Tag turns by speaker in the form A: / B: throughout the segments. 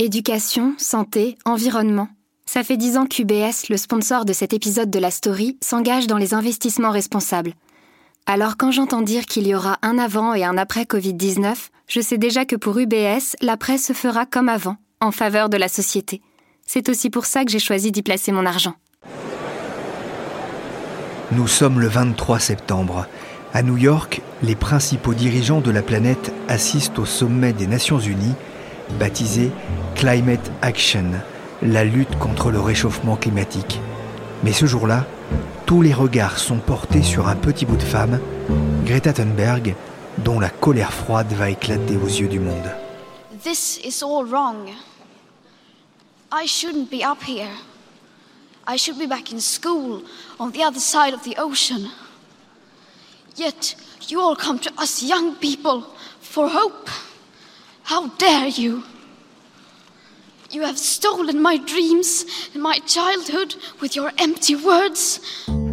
A: Éducation, santé, environnement. Ça fait dix ans qu'UBS, le sponsor de cet épisode de la story, s'engage dans les investissements responsables. Alors quand j'entends dire qu'il y aura un avant et un après Covid-19, je sais déjà que pour UBS, l'après se fera comme avant, en faveur de la société. C'est aussi pour ça que j'ai choisi d'y placer mon argent.
B: Nous sommes le 23 septembre. À New York, les principaux dirigeants de la planète assistent au sommet des Nations Unies, baptisé Climate Action, la lutte contre le réchauffement climatique. Mais ce jour-là, tous les regards sont portés sur un petit bout de femme, Greta Thunberg, dont la colère froide va éclater aux yeux du monde.
C: This is all wrong. I shouldn't be up here. I should be back in school on the other side of the ocean. Yet you all come to us young people for hope. How dare you? You have stolen my dreams my childhood with your empty words.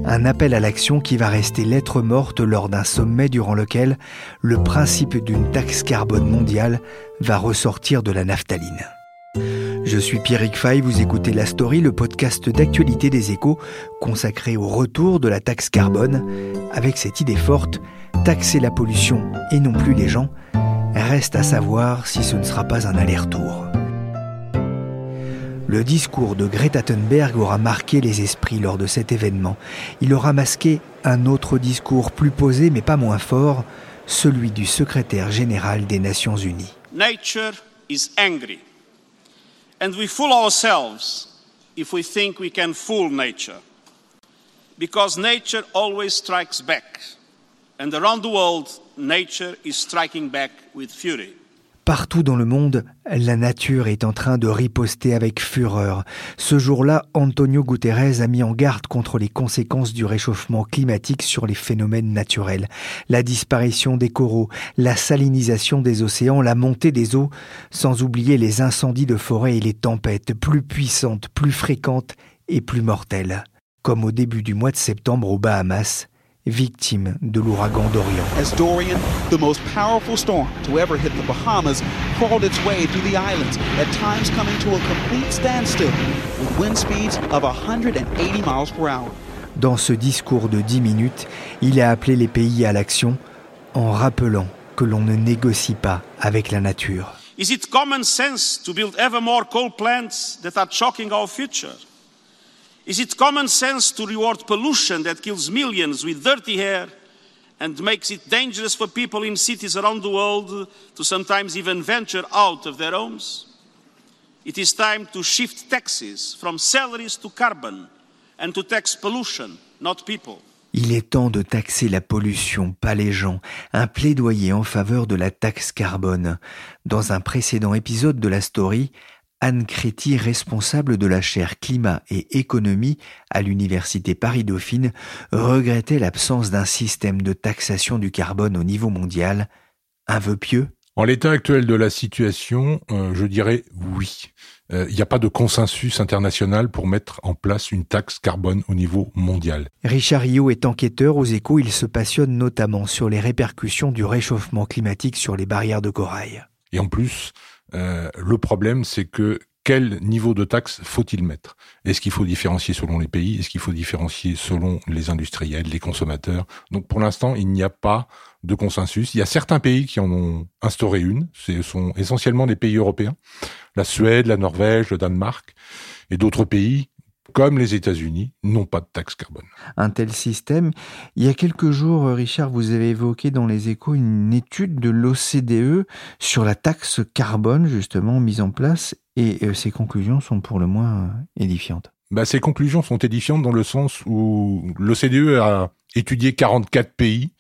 B: Un appel à l'action qui va rester lettre morte lors d'un sommet durant lequel le principe d'une taxe carbone mondiale va ressortir de la naphtaline. Je suis Pierrick Fay, vous écoutez La Story, le podcast d'actualité des échos consacré au retour de la taxe carbone, avec cette idée forte, taxer la pollution et non plus les gens, reste à savoir si ce ne sera pas un aller-retour. Le discours de Greta Thunberg aura marqué les esprits lors de cet événement. Il aura masqué un autre discours plus posé mais pas moins fort, celui du secrétaire général des Nations Unies.
D: Nature is angry. And we fool ourselves if we think we can fool nature. Because nature always strikes back. And around the world, nature is striking back with fury.
B: Partout dans le monde, la nature est en train de riposter avec fureur. Ce jour-là, Antonio Guterres a mis en garde contre les conséquences du réchauffement climatique sur les phénomènes naturels. La disparition des coraux, la salinisation des océans, la montée des eaux, sans oublier les incendies de forêt et les tempêtes plus puissantes, plus fréquentes et plus mortelles. Comme au début du mois de septembre aux Bahamas, victime de l'ouragan Dorian.
E: As Dorian, the most powerful storm to ever hit the Bahamas, crawled its way through the islands, at times coming to a complete standstill with wind speeds of 180 miles per hour.
B: Dans ce discours de 10 minutes, il a appelé les pays à l'action en rappelant que l'on ne négocie pas avec la nature.
D: Is it common sense to build ever more coal plants that are choking our future? Is it common sense to reward pollution that kills millions with dirty air and makes it dangerous for people in cities around the world to sometimes even venture out of their homes? It is time to shift taxes from salaries to carbon and to tax pollution, not people.
B: Il est temps de taxer la pollution, pas les gens. Un plaidoyer en faveur de la taxe carbone. Dans un précédent épisode de la story, Anne Créty, responsable de la chaire climat et économie à l'université Paris-Dauphine, regrettait l'absence d'un système de taxation du carbone au niveau mondial. Un vœu pieux?
F: En l'état actuel de la situation, euh, je dirais oui. Euh, il n'y a pas de consensus international pour mettre en place une taxe carbone au niveau mondial.
B: Richard Rio est enquêteur aux échos. Il se passionne notamment sur les répercussions du réchauffement climatique sur les barrières de corail.
F: Et en plus, euh, le problème, c'est que quel niveau de taxe faut-il mettre? Est-ce qu'il faut différencier selon les pays? Est-ce qu'il faut différencier selon les industriels, les consommateurs? Donc pour l'instant, il n'y a pas de consensus. Il y a certains pays qui en ont instauré une. Ce sont essentiellement des pays européens. La Suède, la Norvège, le Danemark et d'autres pays comme les États-Unis, n'ont pas de taxe carbone.
B: Un tel système. Il y a quelques jours, Richard, vous avez évoqué dans les échos une étude de l'OCDE sur la taxe carbone, justement, mise en place, et euh, ces conclusions sont pour le moins euh, édifiantes.
F: Bah, ces conclusions sont édifiantes dans le sens où l'OCDE a étudié 44 pays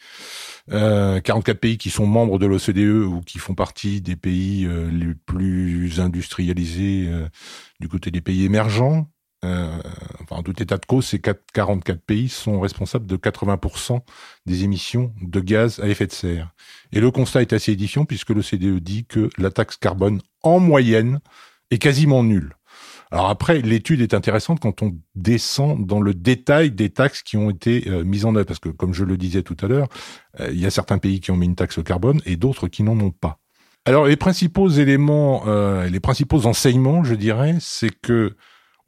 F: euh, 44 pays qui sont membres de l'OCDE ou qui font partie des pays euh, les plus industrialisés euh, du côté des pays émergents. Euh, enfin, en tout état de cause, ces 44 pays sont responsables de 80% des émissions de gaz à effet de serre. Et le constat est assez édifiant puisque l'OCDE dit que la taxe carbone en moyenne est quasiment nulle. Alors après, l'étude est intéressante quand on descend dans le détail des taxes qui ont été euh, mises en œuvre, parce que comme je le disais tout à l'heure, euh, il y a certains pays qui ont mis une taxe au carbone et d'autres qui n'en ont pas. Alors les principaux éléments, euh, les principaux enseignements, je dirais, c'est que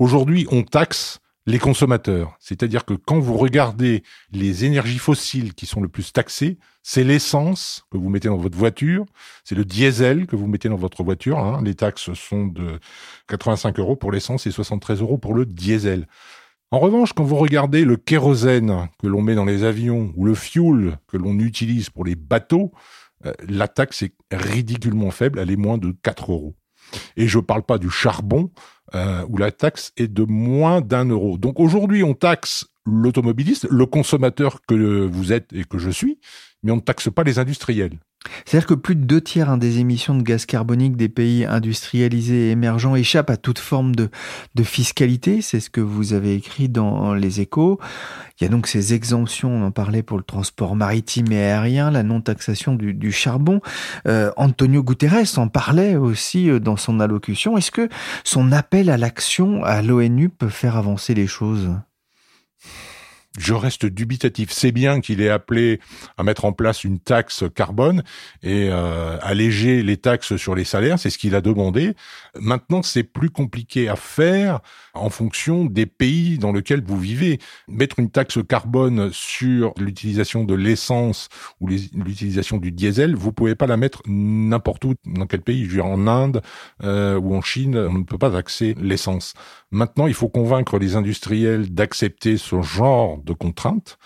F: aujourd'hui on taxe les consommateurs. C'est-à-dire que quand vous regardez les énergies fossiles qui sont le plus taxées, c'est l'essence que vous mettez dans votre voiture, c'est le diesel que vous mettez dans votre voiture. Hein. Les taxes sont de 85 euros pour l'essence et 73 euros pour le diesel. En revanche, quand vous regardez le kérosène que l'on met dans les avions ou le fuel que l'on utilise pour les bateaux, euh, la taxe est ridiculement faible, elle est moins de 4 euros. Et je ne parle pas du charbon, euh, où la taxe est de moins d'un euro. Donc aujourd'hui, on taxe l'automobiliste, le consommateur que vous êtes et que je suis, mais on ne taxe pas les industriels.
B: C'est-à-dire que plus de deux tiers hein, des émissions de gaz carbonique des pays industrialisés et émergents échappent à toute forme de, fiscalité. C'est ce que vous avez écrit dans Les Échos. Il y a donc ces exemptions, on en parlait pour le transport maritime et aérien, la non-taxation du, du, charbon. Euh, Antonio Guterres en parlait aussi euh, dans son allocution. Est-ce que son appel à l'action à l'ONU peut faire avancer les choses?
F: Je reste dubitatif. C'est bien qu'il ait appelé à mettre en place une taxe carbone et euh, alléger les taxes sur les salaires, c'est ce qu'il a demandé. Maintenant, c'est plus compliqué à faire en fonction des pays dans lesquels vous vivez. Mettre une taxe carbone sur l'utilisation de l'essence ou l'utilisation du diesel, vous pouvez pas la mettre n'importe où, dans quel pays. Je veux dire, en Inde euh, ou en Chine, on ne peut pas taxer l'essence. Maintenant, il faut convaincre les industriels d'accepter ce genre de contraintes.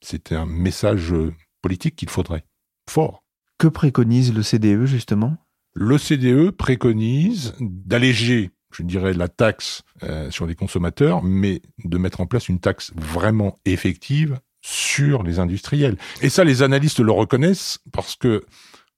F: C'est un message politique qu'il faudrait. Fort.
B: Que préconise le CDE justement?
F: Le CDE préconise d'alléger, je dirais, la taxe euh, sur les consommateurs, mais de mettre en place une taxe vraiment effective sur les industriels. Et ça, les analystes le reconnaissent parce que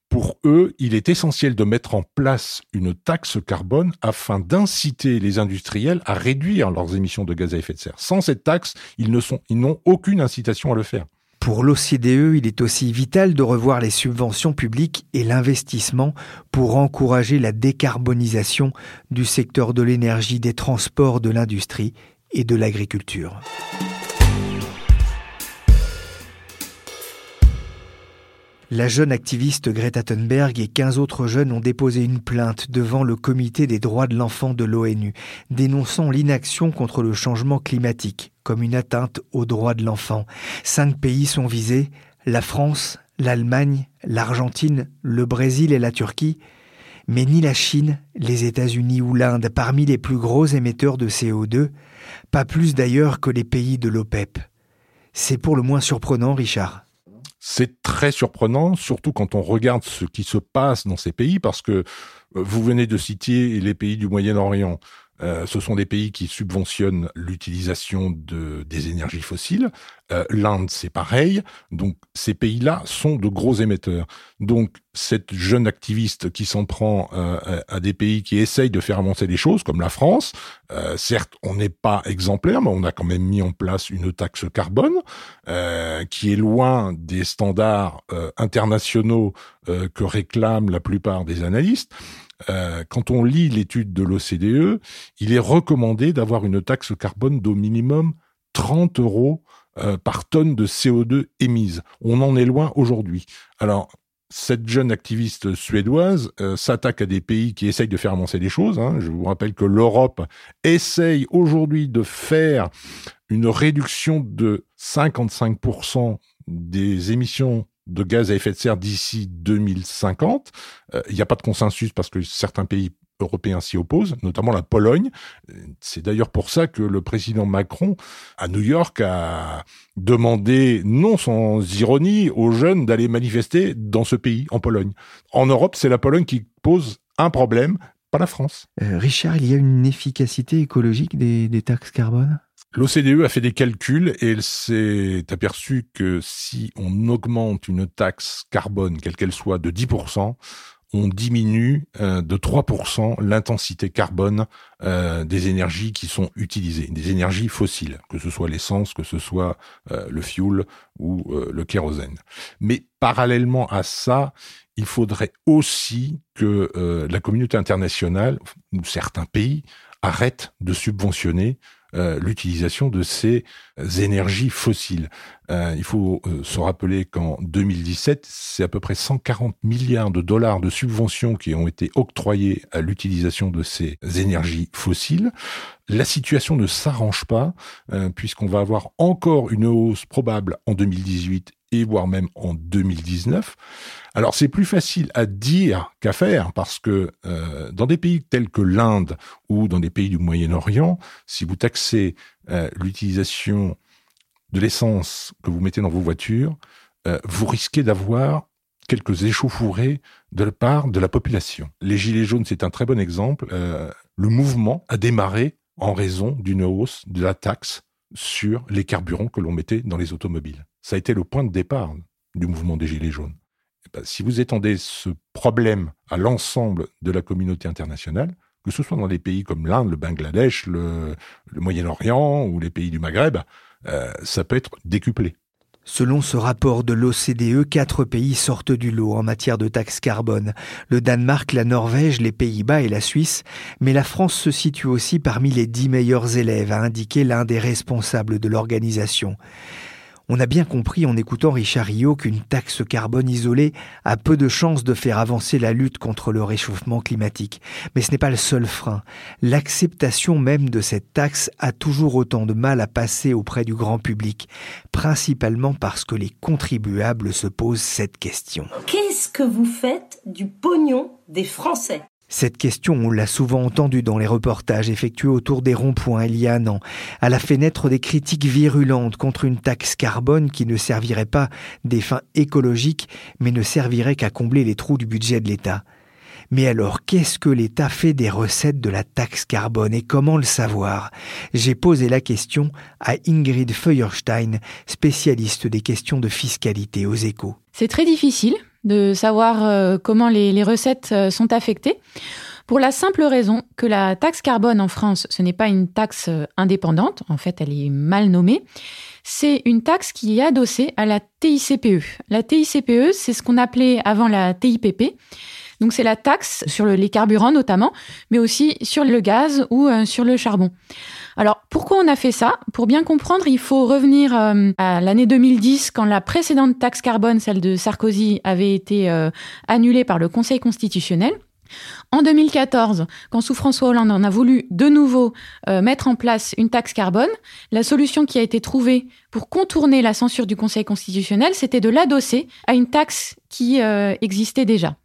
F: pour eux, il est essentiel de mettre en place une taxe carbone afin d'inciter les industriels à réduire leurs émissions de gaz à effet de serre. Sans cette taxe, ils n'ont aucune incitation à le faire.
B: Pour l'OCDE, il est aussi vital de revoir les subventions publiques et l'investissement pour encourager la décarbonisation du secteur de l'énergie, des transports, de l'industrie et de l'agriculture. La jeune activiste Greta Thunberg et 15 autres jeunes ont déposé une plainte devant le comité des droits de l'enfant de l'ONU, dénonçant l'inaction contre le changement climatique comme une atteinte aux droits de l'enfant. Cinq pays sont visés, la France, l'Allemagne, l'Argentine, le Brésil et la Turquie, mais ni la Chine, les États-Unis ou l'Inde, parmi les plus gros émetteurs de CO2, pas plus d'ailleurs que les pays de l'OPEP. C'est pour le moins surprenant, Richard.
F: C'est très surprenant, surtout quand on regarde ce qui se passe dans ces pays, parce que euh, vous venez de citer les pays du Moyen-Orient. Euh, ce sont des pays qui subventionnent l'utilisation de, des énergies fossiles. Euh, L'Inde, c'est pareil. Donc, ces pays-là sont de gros émetteurs. Donc, cette jeune activiste qui s'en prend euh, à des pays qui essayent de faire avancer les choses, comme la France, euh, certes, on n'est pas exemplaire, mais on a quand même mis en place une taxe carbone qui est loin des standards internationaux que réclament la plupart des analystes. Euh, quand on lit l'étude de l'OCDE, il est recommandé d'avoir une taxe carbone d'au minimum 30 euros euh, par tonne de CO2 émise. On en est loin aujourd'hui. Alors, cette jeune activiste suédoise euh, s'attaque à des pays qui essayent de faire avancer les choses. Hein. Je vous rappelle que l'Europe essaye aujourd'hui de faire une réduction de 55% des émissions de gaz à effet de serre d'ici 2050. Il n'y a pas de consensus parce que certains pays européens s'y opposent, notamment la Pologne. C'est d'ailleurs pour ça que le président Macron, à New York, a demandé, non sans ironie, aux jeunes d'aller manifester dans ce pays, en Pologne. En Europe, c'est la Pologne qui pose un problème, pas la France.
B: Euh, Richard, il y a une efficacité écologique des, des taxes carbone?
F: L'OCDE a fait des calculs et elle s'est aperçue que si on augmente une taxe carbone, quelle qu'elle soit, de 10%, on diminue euh, de 3% l'intensité carbone euh, des énergies qui sont utilisées, des énergies fossiles, que ce soit l'essence, que ce soit euh, le fioul ou le kérosène. Mais parallèlement à ça, il faudrait aussi que la communauté internationale ou certains pays arrêtent de subventionner l'utilisation de ces énergies fossiles. Euh, il faut euh, se rappeler qu'en 2017, c'est à peu près 140 milliards de dollars de subventions qui ont été octroyés à l'utilisation de ces énergies fossiles. La situation ne s'arrange pas puisqu'on va avoir encore une hausse probable en 2018 et voire même en 2019. Alors c'est plus facile à dire qu'à faire parce que euh, dans des pays tels que l'Inde ou dans des pays du Moyen-Orient, si vous taxez euh, l'utilisation de l'essence que vous mettez dans vos voitures, euh, vous risquez d'avoir quelques échauffourées de la part de la population. Les Gilets jaunes, c'est un très bon exemple. le mouvement a démarré en raison d'une hausse de la taxe sur les carburants que l'on mettait dans les automobiles. Ça a été le point de départ du mouvement des Gilets jaunes. Eh ben, si vous étendez ce problème à l'ensemble de la communauté internationale, que ce soit dans des pays comme l'Inde, le Bangladesh, le, Moyen-Orient ou les pays du Maghreb, euh, ça peut être décuplé.
B: Selon ce rapport de l'OCDE, quatre pays sortent du lot en matière de taxes carbone. Le Danemark, la Norvège, les Pays-Bas et la Suisse. Mais la France se situe aussi parmi les dix meilleurs élèves, a indiqué l'un des responsables de l'organisation. On a bien compris en écoutant Richard Rio qu'une taxe carbone isolée a peu de chances de faire avancer la lutte contre le réchauffement climatique. Mais ce n'est pas le seul frein. L'acceptation même de cette taxe a toujours autant de mal à passer auprès du grand public, principalement parce que les contribuables se posent cette question.
G: Qu'est-ce que vous faites du pognon des Français?
B: Cette question, on l'a souvent entendue dans les reportages effectués autour des ronds-points il y a un an. Elle a fait naître des critiques virulentes contre une taxe carbone qui ne servirait pas des fins écologiques, mais ne servirait qu'à combler les trous du budget de l'État. Mais alors, qu'est-ce que l'État fait des recettes de la taxe carbone et comment le savoir? J'ai posé la question à Ingrid Feuerstein, spécialiste des questions de fiscalité aux échos.
H: C'est très difficile de savoir euh, comment les, recettes euh, sont affectées. Pour la simple raison que la taxe carbone en France, ce n'est pas une taxe euh, indépendante, en fait elle est mal nommée, c'est une taxe qui est adossée à la TICPE. La TICPE, c'est ce qu'on appelait avant la TIPP. Donc c'est la taxe sur les carburants notamment, mais aussi sur le gaz ou sur le charbon. Alors pourquoi on a fait ça? Pour bien comprendre, il faut revenir euh, à l'année 2010 quand la précédente taxe carbone, celle de Sarkozy, avait été euh, annulée par le Conseil constitutionnel. En 2014, quand sous François Hollande on a voulu de nouveau euh, mettre en place une taxe carbone, la solution qui a été trouvée pour contourner la censure du Conseil constitutionnel, c'était de l'adosser à une taxe qui existait déjà.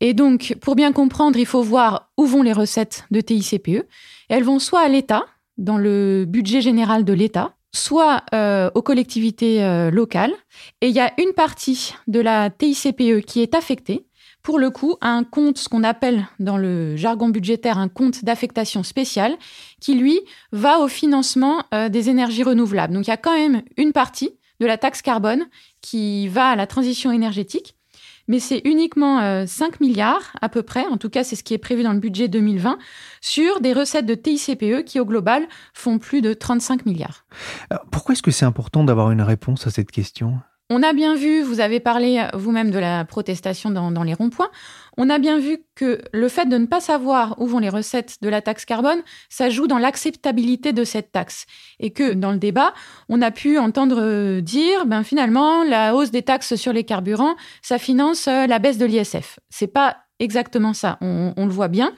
H: Et donc, pour bien comprendre, il faut voir où vont les recettes de TICPE. Elles vont soit à l'État, dans le budget général de l'État, soit euh, aux collectivités euh, locales. Et il y a une partie de la TICPE qui est affectée, pour le coup, à un compte, ce qu'on appelle dans le jargon budgétaire un compte d'affectation spéciale, qui lui va au financement euh, des énergies renouvelables. Donc il y a quand même une partie de la taxe carbone qui va à la transition énergétique mais c'est uniquement 5 euh, milliards à peu près, en tout cas c'est ce qui est prévu dans le budget 2020, sur des recettes de TICPE qui au global font plus de 35 milliards.
B: pourquoi est-ce que c'est important d'avoir une réponse à cette question?
H: On a bien vu, vous avez parlé vous-même de la protestation dans, les ronds-points, on a bien vu que le fait de ne pas savoir où vont les recettes de la taxe carbone, ça joue dans l'acceptabilité de cette taxe. Et que dans le débat, on a pu entendre dire, ben finalement, la hausse des taxes sur les carburants, ça finance euh, la baisse de l'ISF. C'est pas exactement ça, on le voit bien.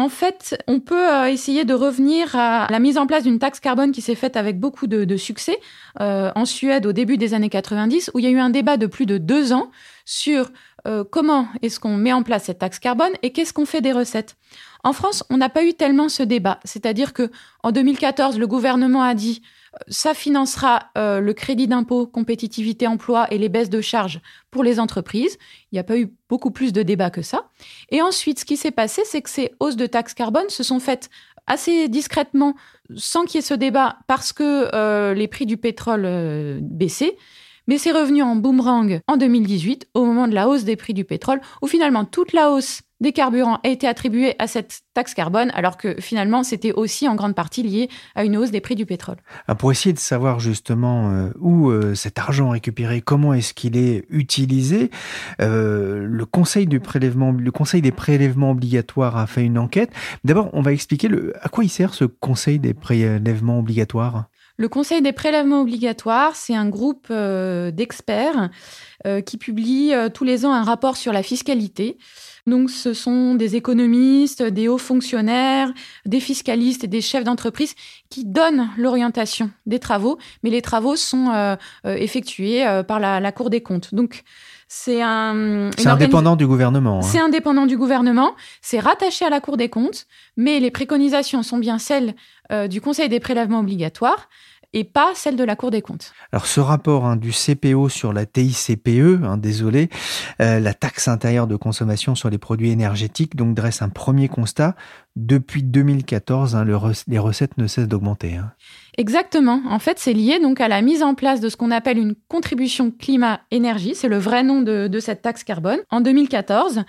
H: En fait, on peut euh, essayer de revenir à la mise en place d'une taxe carbone qui s'est faite avec beaucoup de, succès euh, en Suède au début des années 90, où il y a eu un débat de plus de deux ans sur euh, comment est-ce qu'on met en place cette taxe carbone et qu'est-ce qu'on fait des recettes. En France, on n'a pas eu tellement ce débat, c'est-à-dire que en 2014, le gouvernement a dit ça financera euh, le crédit d'impôt, compétitivité, emploi et les baisses de charges pour les entreprises. Il n'y a pas eu beaucoup plus de débats que ça. Et ensuite, ce qui s'est passé, c'est que ces hausses de taxes carbone se sont faites assez discrètement, sans qu'il y ait ce débat, parce que les prix du pétrole baissaient. Mais c'est revenu en boomerang en 2018, au moment de la hausse des prix du pétrole, où finalement toute la hausse des carburants a été attribuée à cette taxe carbone, alors que finalement c'était aussi en grande partie lié à une hausse des prix du pétrole.
B: Ah, pour essayer de savoir justement euh, où euh, cet argent récupéré, comment est-ce qu'il est utilisé, euh, le Conseil des prélèvements obligatoires a fait une enquête. D'abord, on va expliquer à quoi il sert ce Conseil des prélèvements obligatoires?
H: Le Conseil des prélèvements obligatoires, c'est un groupe euh, d'experts euh, qui publie euh, tous les ans un rapport sur la fiscalité. Donc, ce sont des économistes, des hauts fonctionnaires, des fiscalistes et des chefs d'entreprise qui donnent l'orientation des travaux, mais les travaux sont effectués par la, Cour des comptes. Donc, c'est un.
B: C'est indépendant du gouvernement. Hein.
H: C'est indépendant du gouvernement. C'est rattaché à la Cour des comptes, mais les préconisations sont bien celles du Conseil des prélèvements obligatoires et pas celle de la Cour des comptes.
B: Alors ce rapport hein, du CPO sur la TICPE, hein, désolé, euh, la taxe intérieure de consommation sur les produits énergétiques, donc dresse un premier constat. Depuis 2014, hein, les recettes ne cessent d'augmenter.
H: Exactement. En fait, c'est lié donc à la mise en place de ce qu'on appelle une contribution climat-énergie. C'est le vrai nom de, cette taxe carbone en 2014,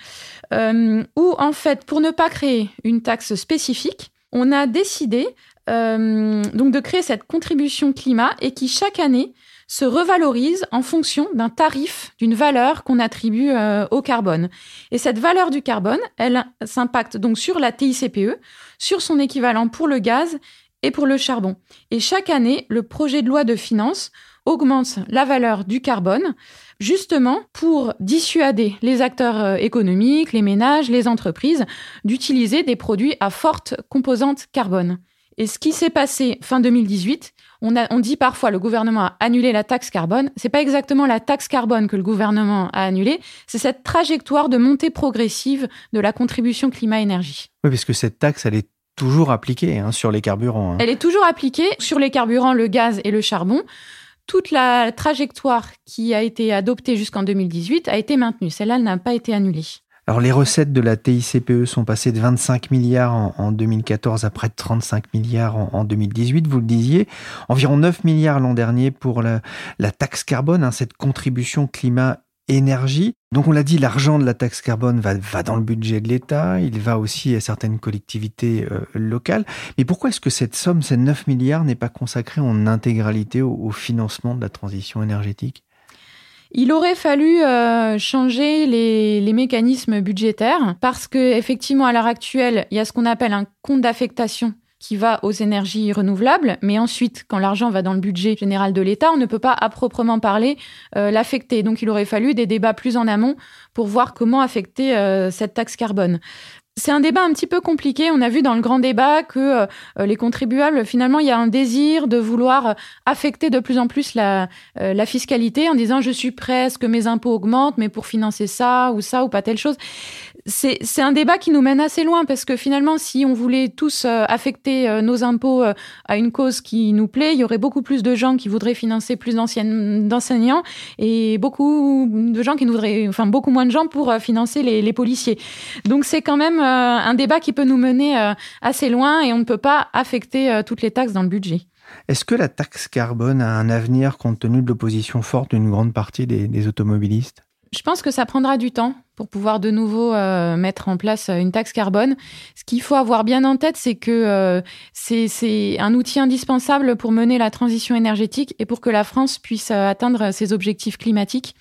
H: euh, où en fait, pour ne pas créer une taxe spécifique, on a décidé donc de créer cette contribution climat et qui chaque année se revalorise en fonction d'un tarif, d'une valeur qu'on attribue euh, au carbone. Et cette valeur du carbone, elle s'impacte donc sur la TICPE, sur son équivalent pour le gaz et pour le charbon. Et chaque année, le projet de loi de finances augmente la valeur du carbone, justement pour dissuader les acteurs euh, économiques, les ménages, les entreprises, d'utiliser des produits à forte composante carbone. Et ce qui s'est passé fin 2018, on, a, on dit parfois le gouvernement a annulé la taxe carbone. C'est pas exactement la taxe carbone que le gouvernement a annulée, c'est cette trajectoire de montée progressive de la contribution climat-énergie.
B: Oui, parce que cette taxe, elle est toujours appliquée hein, sur les carburants. Hein.
H: Elle est toujours appliquée sur les carburants, le gaz et le charbon. Toute la trajectoire qui a été adoptée jusqu'en 2018 a été maintenue. Celle-là n'a pas été annulée.
B: Alors les recettes de la TICPE sont passées de 25 milliards en, 2014 à près de 35 milliards en, 2018, vous le disiez. Environ 9 milliards l'an dernier pour la, taxe carbone, hein, cette contribution climat énergie. Donc on l'a dit, l'argent de la taxe carbone va, dans le budget de l'État, il va aussi à certaines collectivités euh, locales. Mais pourquoi est-ce que cette somme, ces 9 milliards, n'est pas consacrée en intégralité au financement de la transition énergétique?
H: Il aurait fallu euh, changer les, mécanismes budgétaires parce que effectivement à l'heure actuelle, il y a ce qu'on appelle un compte d'affectation qui va aux énergies renouvelables, mais ensuite, quand l'argent va dans le budget général de l'État, on ne peut pas à proprement parler euh, l'affecter. Donc, il aurait fallu des débats plus en amont pour voir comment affecter euh, cette taxe carbone. C'est un débat un petit peu compliqué. On a vu dans le grand débat que euh, les contribuables, finalement, il y a un désir de vouloir affecter de plus en plus la, euh, la fiscalité en disant je suis prêt ce que mes impôts augmentent, mais pour financer ça ou ça ou pas telle chose c'est un débat qui nous mène assez loin parce que finalement, si on voulait tous euh, affecter euh, nos impôts euh, à une cause qui nous plaît, il y aurait beaucoup plus de gens qui voudraient financer plus d'enseignants et beaucoup de gens qui voudraient, enfin beaucoup moins de gens pour financer les, policiers. Donc c'est quand même un débat qui peut nous mener assez loin et on ne peut pas affecter toutes les taxes dans le budget.
B: Est-ce que la taxe carbone a un avenir compte tenu de l'opposition forte d'une grande partie des automobilistes?
H: Je pense que ça prendra du temps pour pouvoir de nouveau euh, mettre en place euh, une taxe carbone. Ce qu'il faut avoir bien en tête, c'est que euh, c'est un outil indispensable pour mener la transition énergétique et pour que la France puisse atteindre ses objectifs climatiques.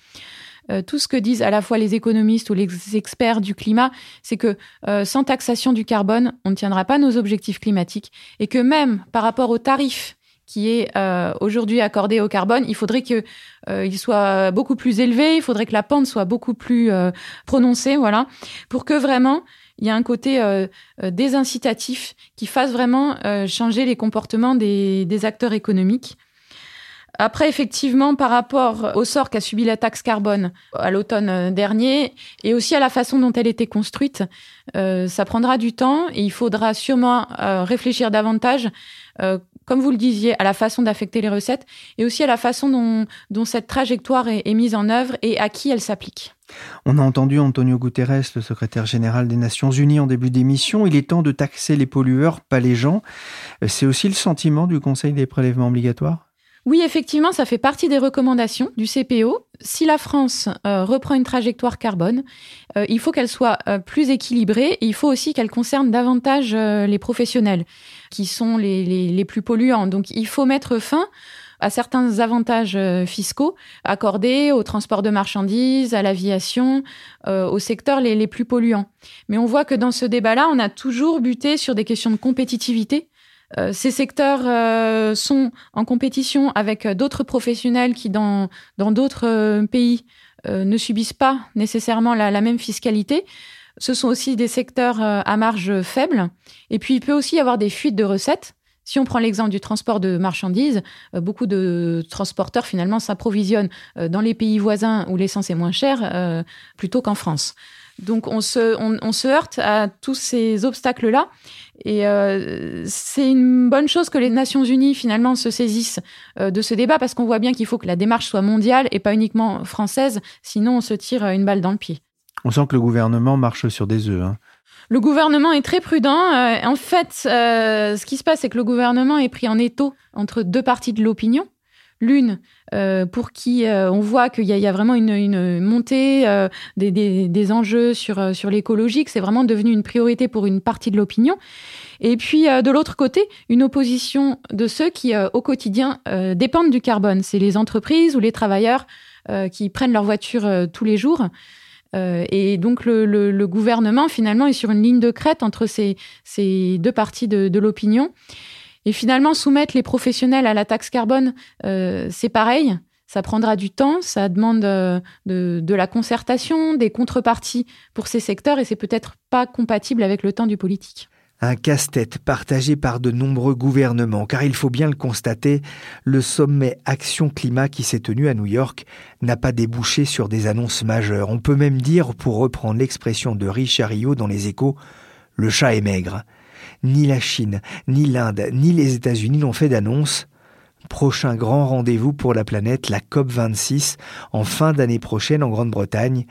H: tout ce que disent à la fois les économistes ou les experts du climat, c'est que sans taxation du carbone, on ne tiendra pas nos objectifs climatiques et que même par rapport aux tarifs qui est euh, aujourd'hui accordé au carbone, il faudrait qu'il euh, soit beaucoup plus élevé, il faudrait que la pente soit beaucoup plus euh, prononcée, voilà, pour que vraiment il y ait un côté désincitatif qui fasse vraiment changer les comportements des, des, acteurs économiques. Après, effectivement, par rapport au sort qu'a subi la taxe carbone à l'automne dernier et aussi à la façon dont elle était construite, ça prendra du temps et il faudra sûrement réfléchir davantage comme vous le disiez, à la façon d'affecter les recettes et aussi à la façon dont, cette trajectoire est, mise en œuvre et à qui elle s'applique.
B: On a entendu Antonio Guterres, le secrétaire général des Nations Unies, en début d'émission. Il est temps de taxer les pollueurs, pas les gens. C'est aussi le sentiment du Conseil des prélèvements obligatoires?
H: Oui, effectivement, ça fait partie des recommandations du CPO. Si la France euh, reprend une trajectoire carbone, euh, il faut qu'elle soit euh, plus équilibrée et il faut aussi qu'elle concerne davantage les professionnels qui sont les, plus polluants. Donc il faut mettre fin à certains avantages fiscaux accordés au transport de marchandises, à l'aviation, aux secteurs les, les, plus polluants. Mais on voit que dans ce débat-là, on a toujours buté sur des questions de compétitivité euh, ces secteurs euh, sont en compétition avec d'autres professionnels qui, dans d'autres euh, pays, ne subissent pas nécessairement la, même fiscalité. Ce sont aussi des secteurs à marge faible. Et puis, il peut aussi y avoir des fuites de recettes. Si on prend l'exemple du transport de marchandises, beaucoup de transporteurs finalement s'approvisionnent dans les pays voisins où l'essence est moins chère plutôt qu'en France. Donc on se, on, se heurte à tous ces obstacles-là. Et euh, c'est une bonne chose que les Nations Unies finalement se saisissent euh, de ce débat parce qu'on voit bien qu'il faut que la démarche soit mondiale et pas uniquement française, sinon on se tire une balle dans le pied.
B: On sent que le gouvernement marche sur des œufs. Hein.
H: Le gouvernement est très prudent. Euh, en fait, ce qui se passe, c'est que le gouvernement est pris en étau entre deux parties de l'opinion. L'une, euh, pour qui euh, on voit qu'il y, a vraiment une, montée euh, des, enjeux sur, sur l'écologie, que c'est vraiment devenu une priorité pour une partie de l'opinion. Et puis, de l'autre côté, une opposition de ceux qui, au quotidien, dépendent du carbone. C'est les entreprises ou les travailleurs qui prennent leur voiture tous les jours. et donc le, gouvernement finalement est sur une ligne de crête entre ces, deux parties de l'opinion. Et finalement, soumettre les professionnels à la taxe carbone, euh, c'est pareil. Ça prendra du temps, ça demande euh, de, la concertation, des contreparties pour ces secteurs et c'est peut-être pas compatible avec le temps du politique.
B: Un casse-tête partagé par de nombreux gouvernements, car il faut bien le constater, le sommet Action Climat qui s'est tenu à New York n'a pas débouché sur des annonces majeures. On peut même dire, pour reprendre l'expression de Richard Rio dans les échos, le chat est maigre. Ni la Chine, ni l'Inde, ni les États-Unis n'ont fait d'annonce. Prochain grand rendez-vous pour la planète, la COP26, en fin d'année prochaine en Grande-Bretagne.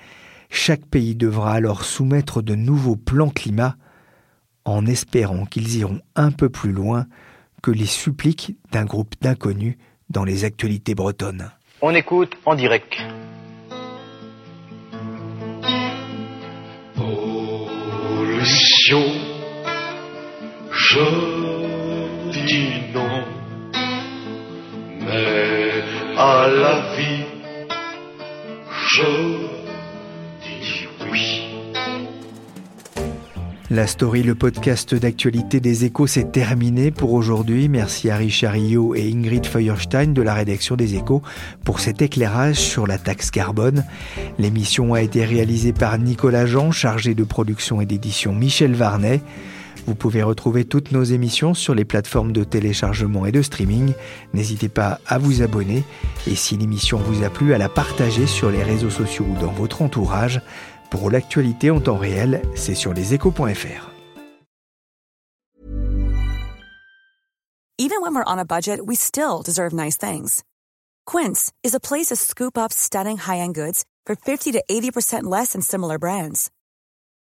B: Chaque pays devra alors soumettre de nouveaux plans climat, en espérant qu'ils iront un peu plus loin que les suppliques d'un groupe d'inconnus dans les actualités bretonnes.
I: On écoute en direct. Pollution je dis non, mais à la vie, je dis oui.
B: La story, le podcast d'actualité des échos, s'est terminé pour aujourd'hui. Merci à Richard Rio et Ingrid Feuerstein de la rédaction des échos pour cet éclairage sur la taxe carbone. L'émission a été réalisée par Nicolas Jean, chargé de production et d'édition Michel Varnet. Vous pouvez retrouver toutes nos émissions sur les plateformes de téléchargement et de streaming. N'hésitez pas à vous abonner et si l'émission vous a plu, à la partager sur les réseaux sociaux ou dans votre entourage. Pour l'actualité en temps réel, c'est sur leséchos.fr.
J: Even when we're on a budget, we still deserve nice things. Quince is a place to scoop up stunning high-end goods for 50 to 80% less than similar brands.